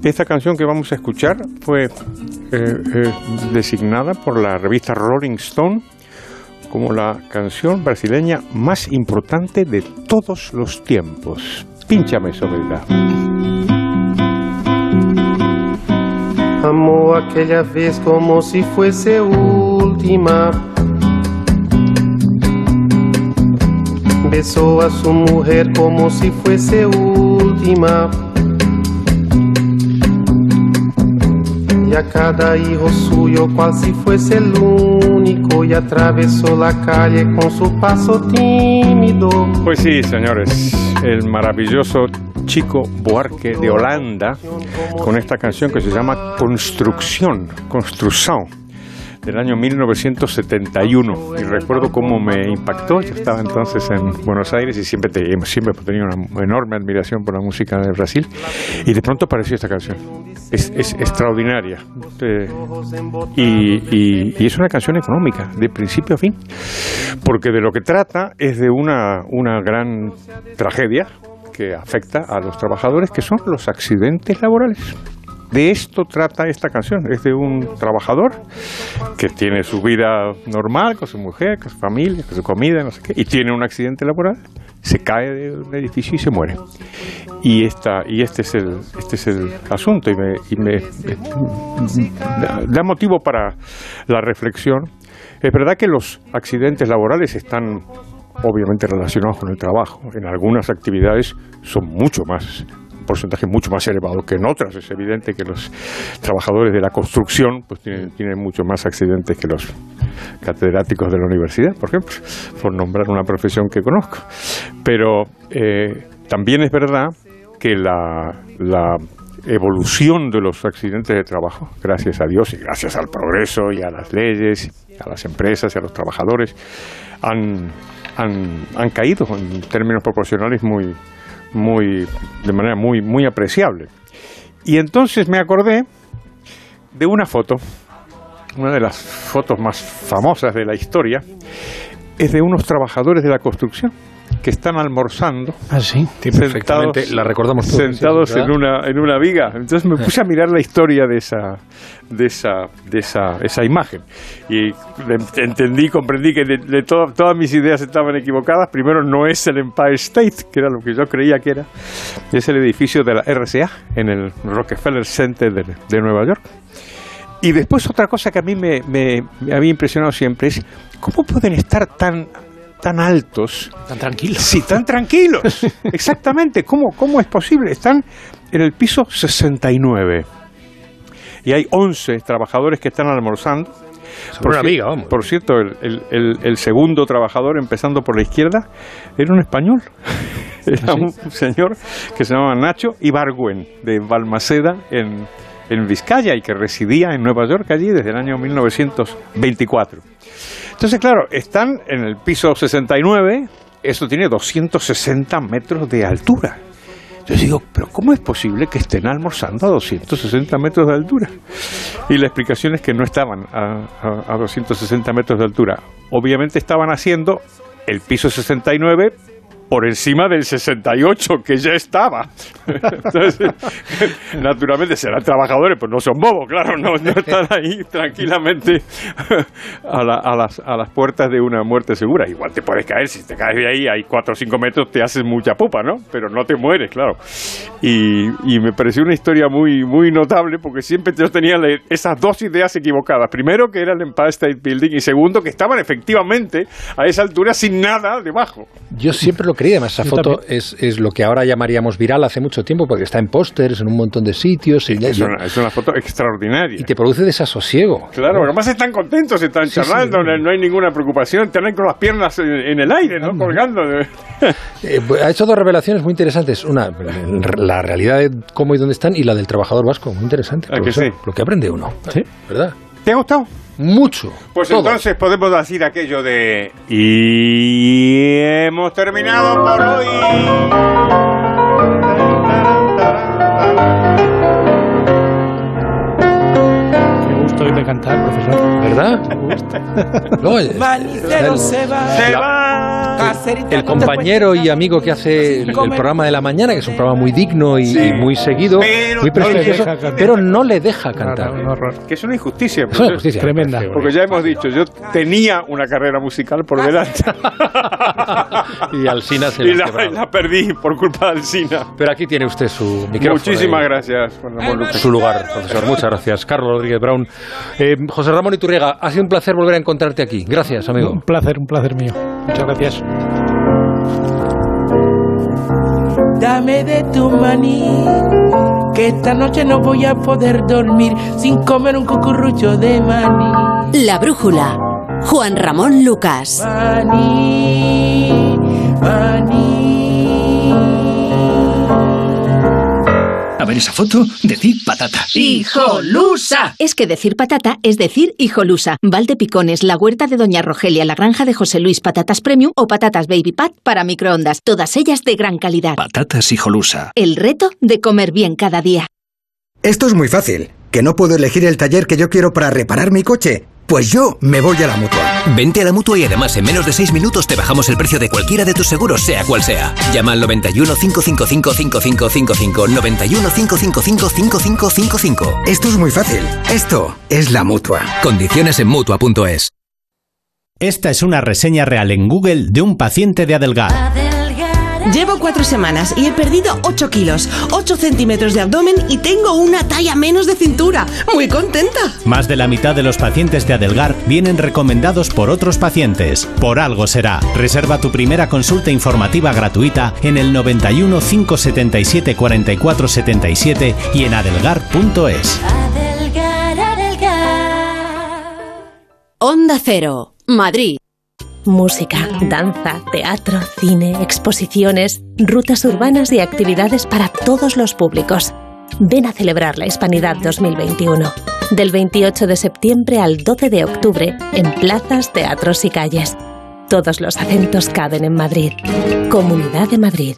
Esta canción que vamos a escuchar fue eh, eh, designada por la revista Rolling Stone como la canción brasileña más importante de todos los tiempos. Pínchame sobre Amou aquella vez como si fuese última. Besó a su mujer como si fuese última. Y a cada hijo suyo cual si fuese el único y atravesó la calle con su paso tímido. Pues sí, señores, el maravilloso Chico Buarque de Holanda con esta canción que se llama Construcción, Construcción del año 1971 y recuerdo cómo me impactó. Yo estaba entonces en Buenos Aires y siempre, te, siempre he tenido una enorme admiración por la música de Brasil y de pronto apareció esta canción. Es, extraordinaria eh, y, y, es una canción económica de principio a fin porque de lo que trata es de una, una gran tragedia que afecta a los trabajadores, que son los accidentes laborales. De esto trata esta canción. Es de un trabajador que tiene su vida normal con su mujer, con su familia, con su comida, no sé qué, y tiene un accidente laboral, se cae de un edificio y se muere. Y esta y este es el este es el asunto y me, y me da motivo para la reflexión. Es verdad que los accidentes laborales están obviamente relacionados con el trabajo. En algunas actividades son mucho más porcentaje mucho más elevado que en otras. Es evidente que los trabajadores de la construcción pues tienen, tienen mucho más accidentes que los catedráticos de la universidad, por ejemplo, por nombrar una profesión que conozco. Pero eh, también es verdad que la, la evolución de los accidentes de trabajo, gracias a Dios y gracias al progreso y a las leyes, a las empresas y a los trabajadores, han han, han caído en términos proporcionales muy, muy, de manera muy, muy apreciable. Y entonces me acordé de una foto, una de las fotos más famosas de la historia, es de unos trabajadores de la construcción que están almorzando. Ah, sí. perfectamente. La recordamos todos, Sentados en una, en una viga. Entonces me puse a mirar la historia de esa, de esa, de esa, esa imagen. Y le- entendí, comprendí que de, de to- todas mis ideas estaban equivocadas. Primero, no es el Empire State, que era lo que yo creía que era. Es el edificio de la RCA en el Rockefeller Center de, de Nueva York. Y después otra cosa que a mí me, me- me había impresionado siempre es cómo pueden estar tan tan altos. Tan tranquilos. Sí, tan tranquilos. Exactamente. ¿Cómo, ¿Cómo es posible? Están en el piso 69. Y hay 11 trabajadores que están almorzando. Por una viga, vamos. Por cierto, el, el- el- el segundo trabajador, empezando por la izquierda, era un español. Era un señor que se llamaba Nacho Ibargüen, de Balmaceda, en, en Vizcaya, y que residía en Nueva York allí desde el año 1924. Entonces, claro, están en el piso 69, eso tiene 260 metros de altura. Yo digo, pero ¿cómo es posible que estén almorzando a 260 metros de altura? Y la explicación es que no estaban a, a- a 260 metros de altura. Obviamente estaban haciendo el piso 69 por encima del 68 que ya estaba. Entonces, naturalmente serán trabajadores, pues no son bobos, claro, no, no están ahí tranquilamente a, la- a las, a las puertas de una muerte segura. Igual te puedes caer, si te caes de ahí, hay 4 o 5 metros, te haces mucha pupa, ¿no? Pero no te mueres, claro. Y, y me pareció una historia muy, muy notable porque siempre yo tenía esas dos ideas equivocadas. Primero, que era el Empire State Building, y segundo, que estaban efectivamente a esa altura sin nada debajo. Yo siempre lo creí, además esa Yo foto es, es lo que ahora llamaríamos viral hace mucho tiempo, porque está en pósters, en un montón de sitios. y, Es una, es una foto extraordinaria. y te produce desasosiego. Claro, además están contentos, están Sí, sí. charlando, no- no hay ninguna preocupación, están ahí con las piernas en, en el aire, ¿no? Colgando. Eh, ha hecho dos revelaciones muy interesantes. Una, la realidad de cómo y dónde están, y la del trabajador vasco. Muy interesante. ¿A que profesor. sí? Lo que aprende uno. ¿Verdad? ¿Te ha gustado? Mucho. Pues Todo. entonces podemos decir aquello de... Y hemos terminado por hoy. Cantar, profesor. ¿Verdad? No, eh, Manicero se va. Se va. El no compañero y amigo que hace el, el programa de la mañana, que es un programa muy digno y, y muy seguido, Pero muy no le prestigioso, deja cantar. pero no le deja cantar. Que es una injusticia. Es una injusticia. Tremenda. Porque ya hemos dicho, yo tenía una carrera musical por delante. Y Alsina se y la, la, perdí por culpa de Alsina. Pero aquí tiene usted su micrófono. Muchísimas y gracias, Juan Ramón Lucas. Su lugar, profesor. Muchas gracias. Carlos Rodríguez Brown. Eh, José Ramón Iturriega, ha sido un placer volver a encontrarte aquí. Gracias, amigo. Un placer, un placer mío. Muchas gracias. Dame de tu maní, que esta noche no voy a poder dormir sin comer un cucurrucho de maní. La brújula. Juan Ramón Lucas. Maní, A ver esa foto, decir patata. ¡Hijolusa! Es que decir patata es decir hijolusa. Valde Picones, la huerta de Doña Rogelia, la granja de José Luis, patatas premium o patatas baby pat para microondas. Todas ellas de gran calidad. Patatas hijolusa. El reto de comer bien cada día. Esto es muy fácil. ¿Que no puedo elegir el taller que yo quiero para reparar mi coche? Pues yo me voy a la mutua. Vente a la mutua y además en menos de 6 minutos te bajamos el precio de cualquiera de tus seguros, sea cual sea. Llama al 91 555 5555. 91 555 5555. Esto es muy fácil. Esto es la mutua. Condiciones en mutua.es. Esta es una reseña real en Google de un paciente de Adelgar. Llevo cuatro semanas y he perdido 8 kilos, 8 centímetros de abdomen y tengo una talla menos de cintura. Muy contenta. Más de la mitad de los pacientes de Adelgar vienen recomendados por otros pacientes. Por algo será. Reserva tu primera consulta informativa gratuita en el 91 577 44 77 y en adelgar.es. Onda Cero. Madrid. Música, danza, teatro, cine, exposiciones, rutas urbanas y actividades para todos los públicos. Ven a celebrar la Hispanidad 2021. Del 28 de septiembre al 12 de octubre en plazas, teatros y calles. Todos los acentos caben en Madrid. Comunidad de Madrid.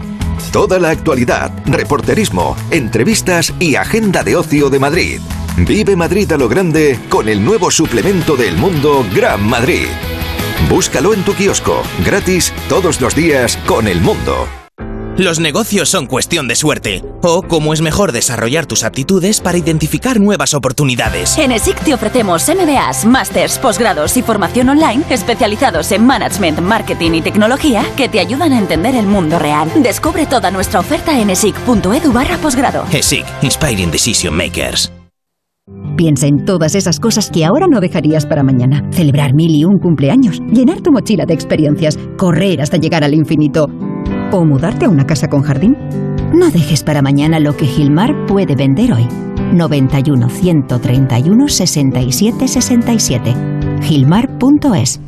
Toda la actualidad, reporterismo, entrevistas y agenda de ocio de Madrid. Vive Madrid a lo grande con el nuevo suplemento del mundo Gran Madrid. Búscalo en tu kiosco, gratis todos los días con el mundo. Los negocios son cuestión de suerte. O cómo es mejor desarrollar tus aptitudes para identificar nuevas oportunidades. En ESIC te ofrecemos MBAs, másters, posgrados y formación online especializados en management, marketing y tecnología que te ayudan a entender el mundo real. Descubre toda nuestra oferta en esic.edu barra posgrado. ESIC, Inspiring Decision Makers. Piensa en todas esas cosas que ahora no dejarías para mañana. Celebrar mil y un cumpleaños, llenar tu mochila de experiencias, correr hasta llegar al infinito o mudarte a una casa con jardín. No dejes para mañana lo que Gilmar puede vender hoy. 91 131 67 67. Gilmar.es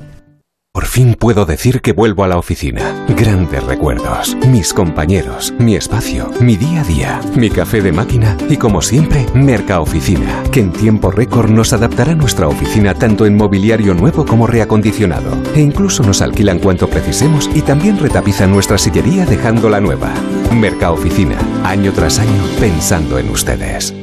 por fin puedo decir que vuelvo a la oficina. Grandes recuerdos, mis compañeros, mi espacio, mi día a día, mi café de máquina y como siempre, Merca Oficina, que en tiempo récord nos adaptará nuestra oficina tanto en mobiliario nuevo como reacondicionado. E incluso nos alquilan cuanto precisemos y también retapizan nuestra sillería dejándola nueva. Merca Oficina, año tras año pensando en ustedes.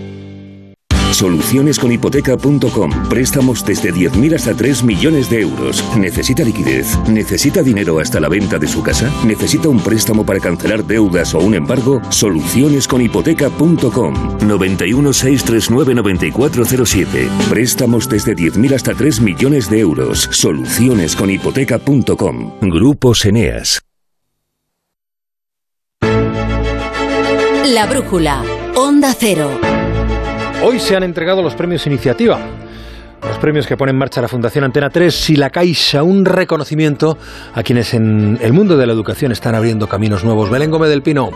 Solucionesconhipoteca.com. Préstamos desde 10.000 hasta 3 millones de euros. ¿Necesita liquidez? ¿Necesita dinero hasta la venta de su casa? ¿Necesita un préstamo para cancelar deudas o un embargo? Solucionesconhipoteca.com. 91 639 9407. Préstamos desde 10.000 hasta 3 millones de euros. Solucionesconhipoteca.com. Grupo Eneas. La brújula. Onda Cero. Hoy se han entregado los premios Iniciativa. Los premios que pone en marcha la Fundación Antena 3 y la Caixa, un reconocimiento a quienes en el mundo de la educación están abriendo caminos nuevos. Belén Gómez del Pino.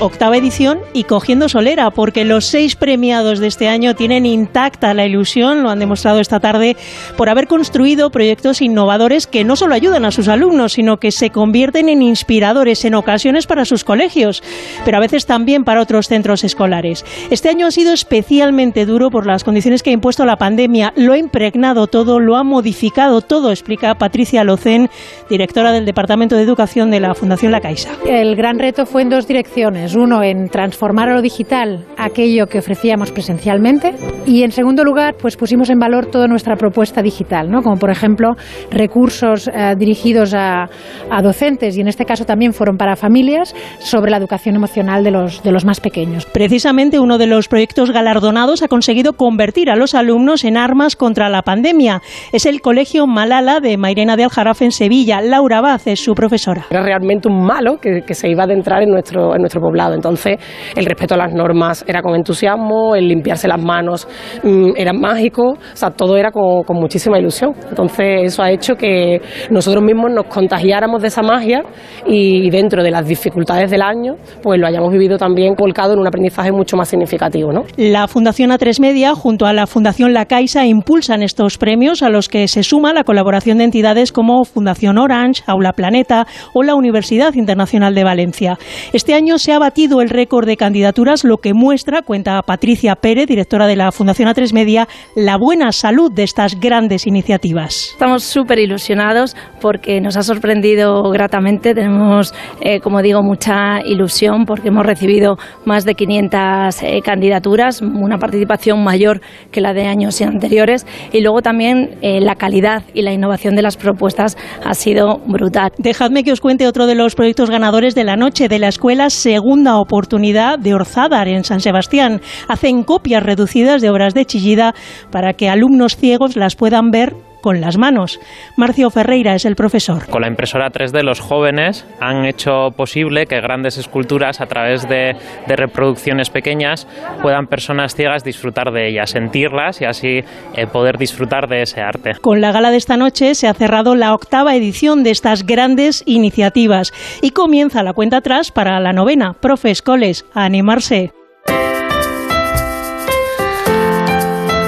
Octava edición y cogiendo solera, porque los seis premiados de este año tienen intacta la ilusión, lo han demostrado esta tarde, por haber construido proyectos innovadores que no solo ayudan a sus alumnos, sino que se convierten en inspiradores en ocasiones para sus colegios, pero a veces también para otros centros escolares. Este año ha sido especialmente duro por las condiciones que ha impuesto la pandemia. Lo ha impregnado todo, lo ha modificado todo, explica Patricia Locén, directora del Departamento de Educación de la Fundación La Caixa. El gran reto fue en dos direcciones. Uno, en transformar a lo digital aquello que ofrecíamos presencialmente. Y en segundo lugar, pues pusimos en valor toda nuestra propuesta digital, ¿no? como por ejemplo recursos eh, dirigidos a, a, docentes y en este caso también fueron para familias sobre la educación emocional de los, de los más pequeños. Precisamente uno de los proyectos galardonados ha conseguido convertir a los alumnos en armas contra contra la pandemia. Es el Colegio Malala de Mairena de Aljarafe en Sevilla. Laura Baz es su profesora. Era realmente un malo que, que, se iba a adentrar en nuestro, en nuestro poblado. Entonces, el respeto a las normas era con entusiasmo, el limpiarse las manos mmm, era mágico, o sea, todo era con, con muchísima ilusión. Entonces, eso ha hecho que nosotros mismos nos contagiáramos de esa magia y dentro de las dificultades del año, pues lo hayamos vivido también volcado en un aprendizaje mucho más significativo. ¿no? La Fundación A3 Media, junto a la Fundación La Caixa, impulsan estos premios a los que se suma la colaboración de entidades como Fundación Orange, Aula Planeta o la Universidad Internacional de Valencia. Este año se ha batido el récord de candidaturas, lo que muestra, cuenta Patricia Pérez, directora de la Fundación A3 Media, la buena salud de estas grandes iniciativas. Estamos súper ilusionados porque nos ha sorprendido gratamente. Tenemos, eh, como digo, mucha ilusión porque hemos recibido más de 500 eh, candidaturas, una participación mayor que la de años anteriores y luego también eh, la calidad y la innovación de las propuestas ha sido brutal. Dejadme que os cuente otro de los proyectos ganadores de la noche de la escuela Segunda Oportunidad de Orzádar en San Sebastián. Hacen copias reducidas de obras de Chillida para que alumnos ciegos las puedan ver con las manos. Marcio Ferreira es el profesor. Con la impresora 3D los jóvenes han hecho posible que grandes esculturas a través de, de reproducciones pequeñas puedan personas ciegas disfrutar de ellas, sentirlas y así eh, poder disfrutar de ese arte. Con la gala de esta noche se ha cerrado la octava edición de estas grandes iniciativas y comienza la cuenta atrás para la novena. Profes, coles, a animarse.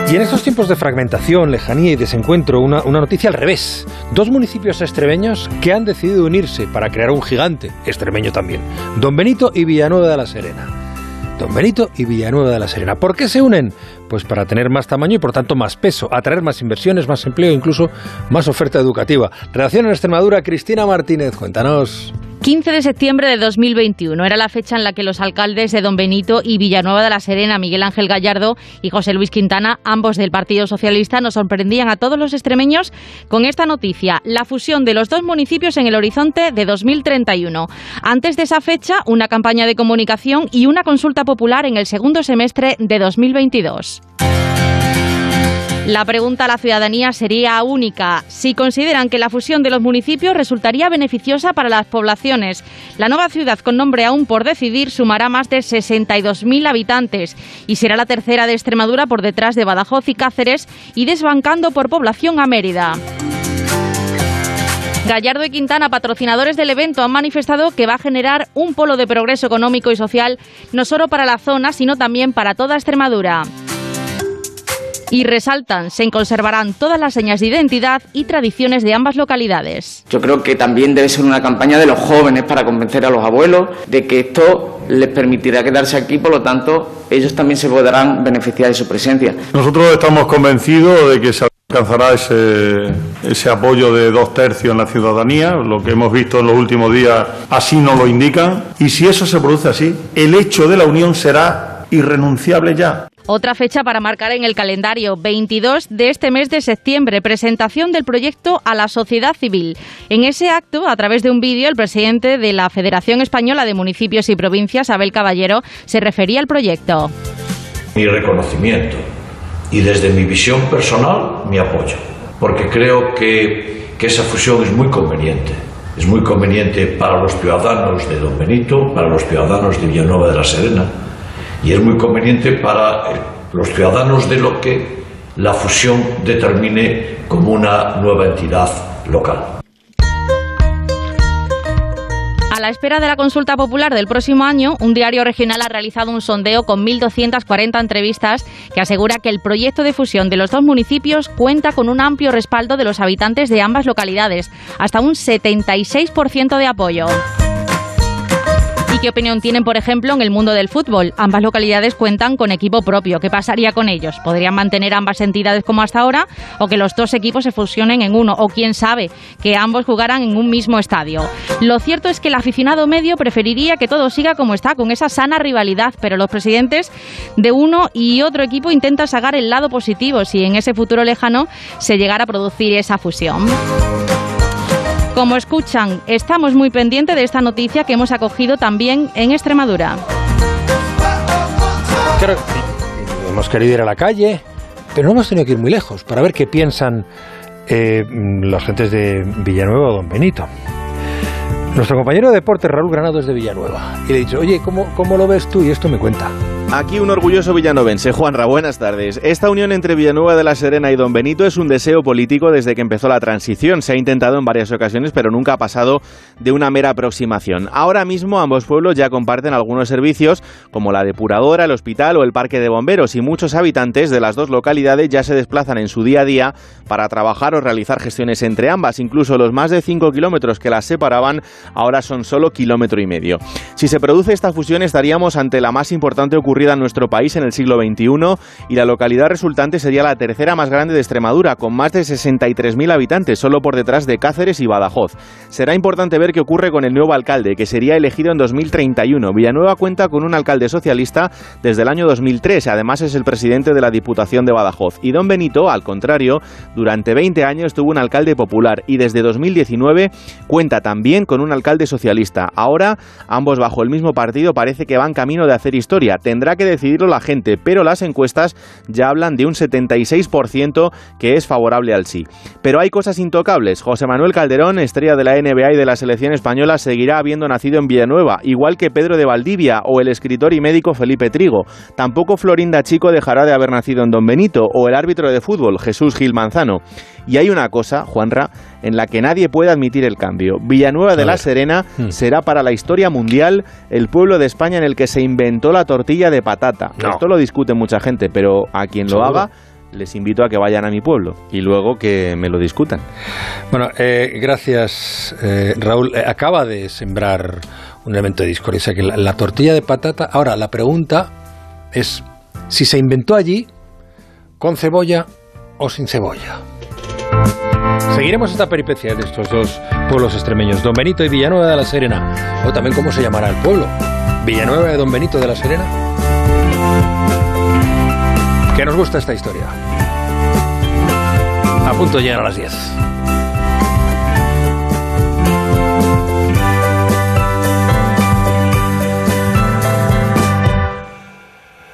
Y en estos tiempos de fragmentación, lejanía y desencuentro, una, una, noticia al revés. Dos municipios extremeños que han decidido unirse para crear un gigante, extremeño también, Don Benito y Villanueva de la Serena. Don Benito y Villanueva de la Serena. ¿Por qué se unen? Pues para tener más tamaño y por tanto más peso, atraer más inversiones, más empleo incluso más oferta educativa. Relación en Extremadura, Cristina Martínez, cuéntanos. 15 de septiembre de 2021 era la fecha en la que los alcaldes de Don Benito y Villanueva de la Serena, Miguel Ángel Gallardo y José Luis Quintana, ambos del Partido Socialista, nos sorprendían a todos los extremeños con esta noticia, la fusión de los dos municipios en el horizonte de 2031. Antes de esa fecha, una campaña de comunicación y una consulta popular en el segundo semestre de 2022. La pregunta a la ciudadanía sería única. Si consideran que la fusión de los municipios resultaría beneficiosa para las poblaciones. La nueva ciudad con nombre aún por decidir sumará más de 62.000 habitantes y será la tercera de Extremadura por detrás de Badajoz y Cáceres y desbancando por población a Mérida. Gallardo y Quintana, patrocinadores del evento, han manifestado que va a generar un polo de progreso económico y social no solo para la zona, sino también para toda Extremadura y resaltan, se conservarán todas las señas de identidad y tradiciones de ambas localidades. Yo creo que también debe ser una campaña de los jóvenes para convencer a los abuelos de que esto les permitirá quedarse aquí, por lo tanto, ellos también se podrán beneficiar de su presencia. Nosotros estamos convencidos de que se alcanzará ese, ese apoyo de dos tercios en la ciudadanía, lo que hemos visto en los últimos días así nos lo indican, y si eso se produce así, el hecho de la unión será irrenunciable ya. Otra fecha para marcar en el calendario, 22 de este mes de septiembre, presentación del proyecto a la sociedad civil. En ese acto, a través de un vídeo, el presidente de la Federación Española de Municipios y Provincias, Abel Caballero, se refería al proyecto. Mi reconocimiento y desde mi visión personal, mi apoyo, porque creo que, que esa fusión es muy conveniente. Es muy conveniente para los ciudadanos de Don Benito, para los ciudadanos de Villanueva de la Serena, y es muy conveniente para eh, los ciudadanos de lo que la fusión determine como una nueva entidad local. A la espera de la consulta popular del próximo año, un diario regional ha realizado un sondeo con 1.240 entrevistas que asegura que el proyecto de fusión de los dos municipios cuenta con un amplio respaldo de los habitantes de ambas localidades, hasta un 76% de apoyo. ¿Y qué opinión tienen, por ejemplo, en el mundo del fútbol? Ambas localidades cuentan con equipo propio. ¿Qué pasaría con ellos? ¿Podrían mantener ambas entidades como hasta ahora o que los dos equipos se fusionen en uno? O quién sabe, que ambos jugaran en un mismo estadio. Lo cierto es que el aficionado medio preferiría que todo siga como está, con esa sana rivalidad, pero los presidentes de uno y otro equipo intentan sacar el lado positivo si en ese futuro lejano se llegara a producir esa fusión. Como escuchan, estamos muy pendientes de esta noticia que hemos acogido también en Extremadura. hemos querido ir a la calle, pero no hemos tenido que ir muy lejos para ver qué piensan eh, las gentes de Villanueva o Don Benito. Nuestro compañero de deporte, Raúl Granado, es de Villanueva. Y le he dicho, oye, ¿cómo, ¿cómo lo ves tú? Y esto me cuenta. Aquí un orgulloso villanovense, Juanra, buenas tardes. Esta unión entre Villanueva de la Serena y Don Benito es un deseo político desde que empezó la transición. Se ha intentado en varias ocasiones, pero nunca ha pasado de una mera aproximación. Ahora mismo ambos pueblos ya comparten algunos servicios, como la depuradora, el hospital o el parque de bomberos, y muchos habitantes de las dos localidades ya se desplazan en su día a día para trabajar o realizar gestiones entre ambas. Incluso los más de 5 kilómetros que las separaban ahora son solo kilómetro y medio. Si se produce esta fusión estaríamos ante la más importante ocurrencia en nuestro país en el siglo XXI y la localidad resultante sería la tercera más grande de Extremadura, con más de 63.000 habitantes, solo por detrás de Cáceres y Badajoz. Será importante ver qué ocurre con el nuevo alcalde, que sería elegido en 2031. Villanueva cuenta con un alcalde socialista desde el año 2003, además es el presidente de la Diputación de Badajoz. Y don Benito, al contrario, durante 20 años tuvo un alcalde popular y desde 2019 cuenta también con un alcalde socialista. Ahora, ambos bajo el mismo partido parece que van camino de hacer historia. Tendrá Tendrá que decidirlo la gente, pero las encuestas ya hablan de un 76% que es favorable al sí. Pero hay cosas intocables. José Manuel Calderón, estrella de la NBA y de la selección española, seguirá habiendo nacido en Villanueva, igual que Pedro de Valdivia o el escritor y médico Felipe Trigo. Tampoco Florinda Chico dejará de haber nacido en Don Benito o el árbitro de fútbol Jesús Gil Manzano. Y hay una cosa, Juanra, en la que nadie puede admitir el cambio. Villanueva de la Serena hmm. será para la historia mundial el pueblo de España en el que se inventó la tortilla de patata. Esto lo discute mucha gente, pero a quien lo haga les invito a que vayan a mi pueblo y luego que me lo discutan. Bueno, eh, gracias eh, Raúl. Eh, acaba de sembrar un elemento de discordia, que la, la tortilla de patata... Ahora, la pregunta es si se inventó allí con cebolla o sin cebolla. Seguiremos esta peripecia de estos dos pueblos extremeños, Don Benito y Villanueva de la Serena. O también cómo se llamará el pueblo. Villanueva de Don Benito de la Serena. Que nos gusta esta historia. A punto de llegar a las 10.